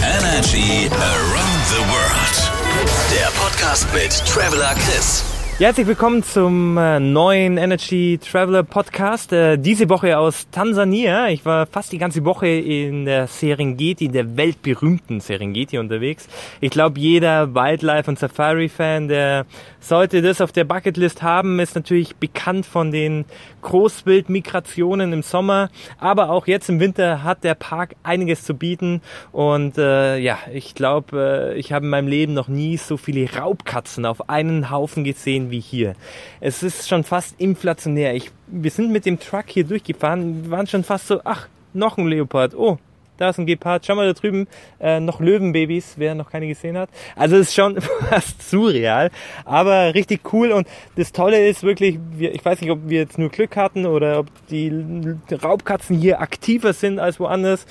Energy Around the World. Der Podcast mit Traveler Chris. Herzlich willkommen zum äh, neuen Energy Traveler Podcast. Äh, diese Woche aus Tansania. Ich war fast die ganze Woche in der Serengeti, der weltberühmten Serengeti unterwegs. Ich glaube, jeder Wildlife- und Safari-Fan, der sollte das auf der Bucketlist haben, ist natürlich bekannt von den Großwildmigrationen im Sommer. Aber auch jetzt im Winter hat der Park einiges zu bieten. Und äh, ja, ich glaube, äh, ich habe in meinem Leben noch nie so viele Raubkatzen auf einen Haufen gesehen wie hier. Es ist schon fast inflationär. Ich, wir sind mit dem Truck hier durchgefahren, waren schon fast so, ach, noch ein Leopard. Oh, da ist ein Gepard. Schau mal da drüben, äh, noch Löwenbabys, wer noch keine gesehen hat. Also es ist schon fast surreal, aber richtig cool. Und das Tolle ist wirklich, wir, ich weiß nicht, ob wir jetzt nur Glück hatten oder ob die Raubkatzen hier aktiver sind als woanders.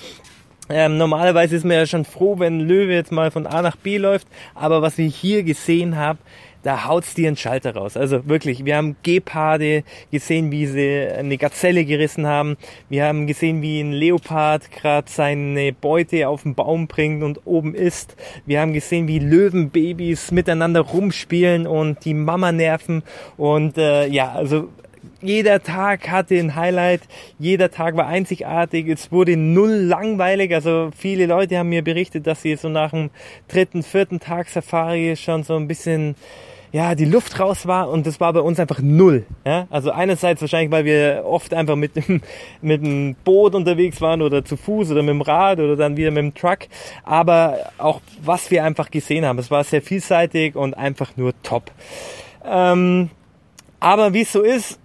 Ähm, normalerweise ist man ja schon froh, wenn Löwe jetzt mal von A nach B läuft. Aber was ich hier gesehen habe, da haut's dir einen Schalter raus. Also wirklich, wir haben Geparde gesehen, wie sie eine Gazelle gerissen haben. Wir haben gesehen, wie ein Leopard gerade seine Beute auf den Baum bringt und oben isst. Wir haben gesehen, wie Löwenbabys miteinander rumspielen und die Mama nerven. Und äh, ja, also jeder Tag hatte ein Highlight, jeder Tag war einzigartig, es wurde null langweilig. Also viele Leute haben mir berichtet, dass sie so nach dem dritten, vierten Tag Safari schon so ein bisschen ja, die Luft raus war und das war bei uns einfach null. Ja? Also einerseits wahrscheinlich, weil wir oft einfach mit dem, mit dem Boot unterwegs waren oder zu Fuß oder mit dem Rad oder dann wieder mit dem Truck. Aber auch was wir einfach gesehen haben, es war sehr vielseitig und einfach nur top. Ähm, aber wie es so ist,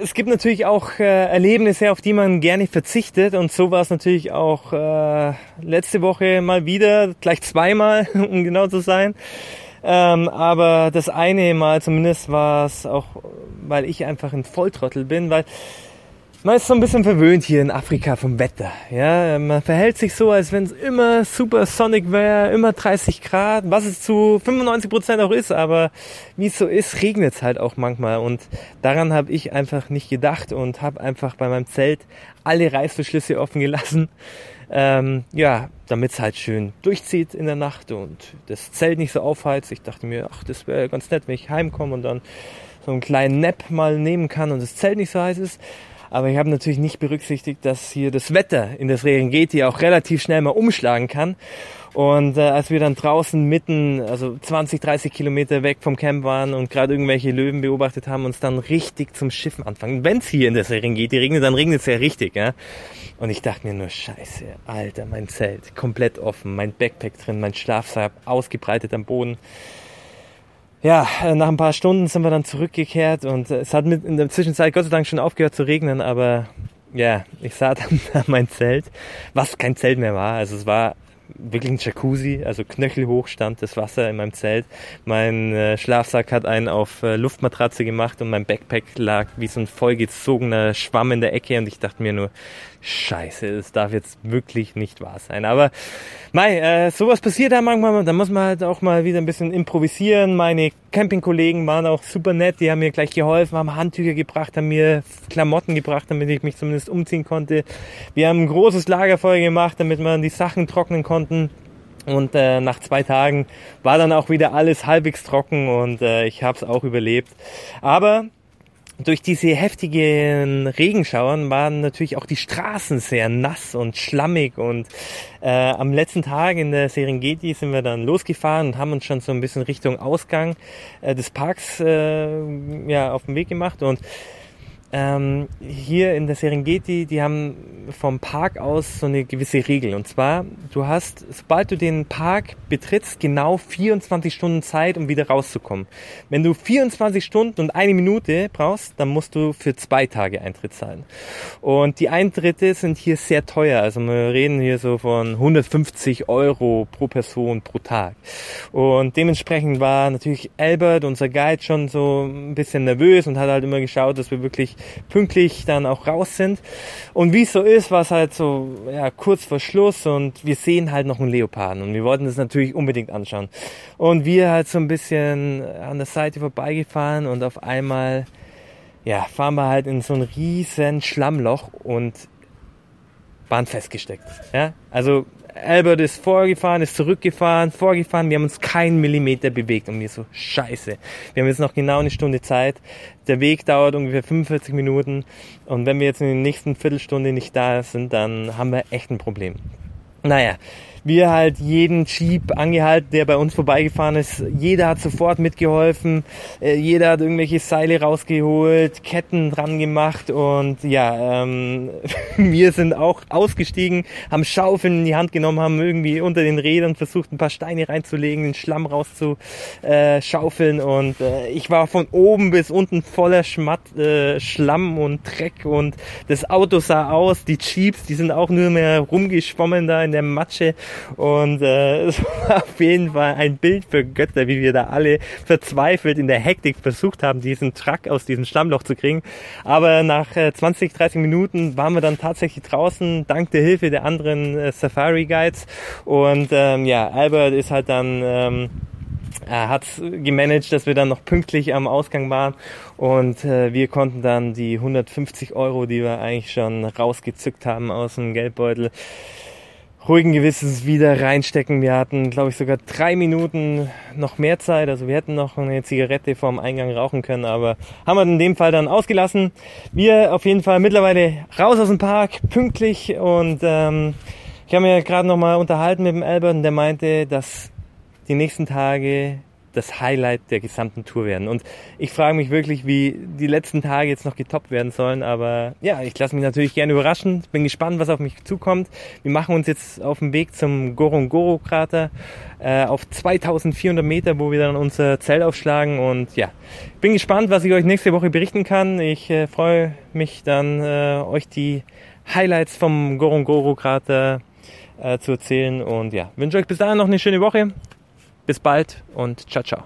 es gibt natürlich auch äh, Erlebnisse, auf die man gerne verzichtet und so war es natürlich auch äh, letzte Woche mal wieder, gleich zweimal, um genau zu sein. Ähm, aber das eine Mal zumindest war es auch, weil ich einfach ein Volltrottel bin, weil man ist so ein bisschen verwöhnt hier in Afrika vom Wetter. Ja, man verhält sich so, als wenn es immer super sonic wäre, immer 30 Grad, was es zu 95 Prozent auch ist. Aber wie es so ist, regnet es halt auch manchmal. Und daran habe ich einfach nicht gedacht und habe einfach bei meinem Zelt alle Reißverschlüsse offen gelassen. Ähm, ja, damit es halt schön durchzieht in der Nacht und das Zelt nicht so aufheizt. Ich dachte mir, ach, das wäre ganz nett, wenn ich heimkomme und dann so einen kleinen Nap mal nehmen kann und das Zelt nicht so heiß ist. Aber ich habe natürlich nicht berücksichtigt, dass hier das Wetter in das Serengeti auch relativ schnell mal umschlagen kann. Und äh, als wir dann draußen mitten, also 20, 30 Kilometer weg vom Camp waren und gerade irgendwelche Löwen beobachtet haben, uns dann richtig zum Schiffen anfangen. Wenn es hier in der Serengeti regnet, dann regnet es ja richtig. Ja? Und ich dachte mir nur, scheiße, Alter, mein Zelt komplett offen, mein Backpack drin, mein Schlafsack ausgebreitet am Boden ja, äh, nach ein paar Stunden sind wir dann zurückgekehrt und äh, es hat mit in der Zwischenzeit Gott sei Dank schon aufgehört zu regnen, aber ja, ich sah dann mein Zelt, was kein Zelt mehr war. Also es war wirklich ein Jacuzzi, also knöchelhoch stand das Wasser in meinem Zelt. Mein äh, Schlafsack hat einen auf äh, Luftmatratze gemacht und mein Backpack lag wie so ein vollgezogener Schwamm in der Ecke und ich dachte mir nur, scheiße, das darf jetzt wirklich nicht wahr sein. Aber mei, äh, sowas passiert da manchmal, da muss man halt auch mal wieder ein bisschen improvisieren. Meine Campingkollegen waren auch super nett, die haben mir gleich geholfen, haben Handtücher gebracht, haben mir Klamotten gebracht, damit ich mich zumindest umziehen konnte. Wir haben ein großes Lagerfeuer gemacht, damit man die Sachen trocknen konnten. Und äh, nach zwei Tagen war dann auch wieder alles halbwegs trocken und äh, ich habe es auch überlebt. Aber durch diese heftigen Regenschauern waren natürlich auch die Straßen sehr nass und schlammig und äh, am letzten Tag in der Serengeti sind wir dann losgefahren und haben uns schon so ein bisschen Richtung Ausgang äh, des Parks äh, ja, auf den Weg gemacht und ähm, hier in der Serengeti, die haben vom Park aus so eine gewisse Regel. Und zwar, du hast, sobald du den Park betrittst, genau 24 Stunden Zeit, um wieder rauszukommen. Wenn du 24 Stunden und eine Minute brauchst, dann musst du für zwei Tage Eintritt zahlen. Und die Eintritte sind hier sehr teuer. Also wir reden hier so von 150 Euro pro Person pro Tag. Und dementsprechend war natürlich Albert, unser Guide, schon so ein bisschen nervös und hat halt immer geschaut, dass wir wirklich pünktlich dann auch raus sind. Und wie es so ist, war es halt so ja, kurz vor Schluss und wir sehen halt noch einen Leoparden und wir wollten das natürlich unbedingt anschauen. Und wir halt so ein bisschen an der Seite vorbeigefahren und auf einmal ja, fahren wir halt in so ein riesen Schlammloch und waren festgesteckt. Ja? Also Albert ist vorgefahren, ist zurückgefahren, vorgefahren. Wir haben uns keinen Millimeter bewegt und wir so, scheiße. Wir haben jetzt noch genau eine Stunde Zeit. Der Weg dauert ungefähr 45 Minuten und wenn wir jetzt in der nächsten Viertelstunde nicht da sind, dann haben wir echt ein Problem. Naja, wir halt jeden Jeep angehalten, der bei uns vorbeigefahren ist. Jeder hat sofort mitgeholfen. Äh, jeder hat irgendwelche Seile rausgeholt, Ketten dran gemacht und ja, ähm, wir sind auch ausgestiegen, haben Schaufeln in die Hand genommen, haben irgendwie unter den Rädern versucht, ein paar Steine reinzulegen, den Schlamm rauszuschaufeln und äh, ich war von oben bis unten voller Schmatt, äh, Schlamm und Dreck und das Auto sah aus, die Jeeps, die sind auch nur mehr rumgeschwommen da in der Matsche und äh, es war auf jeden Fall ein Bild für Götter, wie wir da alle verzweifelt in der Hektik versucht haben, diesen Truck aus diesem Stammloch zu kriegen. Aber nach äh, 20, 30 Minuten waren wir dann tatsächlich draußen, dank der Hilfe der anderen äh, Safari Guides. Und ähm, ja, Albert ist halt dann... Ähm, er hat gemanagt, dass wir dann noch pünktlich am Ausgang waren und äh, wir konnten dann die 150 Euro, die wir eigentlich schon rausgezückt haben aus dem Geldbeutel, ruhigen Gewissens wieder reinstecken. Wir hatten, glaube ich, sogar drei Minuten noch mehr Zeit. Also wir hätten noch eine Zigarette vorm Eingang rauchen können, aber haben wir in dem Fall dann ausgelassen. Wir auf jeden Fall mittlerweile raus aus dem Park, pünktlich und ähm, ich habe mir gerade noch mal unterhalten mit dem Albert und der meinte, dass die nächsten Tage das Highlight der gesamten Tour werden. Und ich frage mich wirklich, wie die letzten Tage jetzt noch getoppt werden sollen. Aber ja, ich lasse mich natürlich gerne überraschen. Bin gespannt, was auf mich zukommt. Wir machen uns jetzt auf den Weg zum Gorongoro-Krater äh, auf 2400 Meter, wo wir dann unser Zelt aufschlagen. Und ja, bin gespannt, was ich euch nächste Woche berichten kann. Ich äh, freue mich dann, äh, euch die Highlights vom Gorongoro-Krater äh, zu erzählen. Und ja, wünsche euch bis dahin noch eine schöne Woche. Bis bald und ciao, ciao.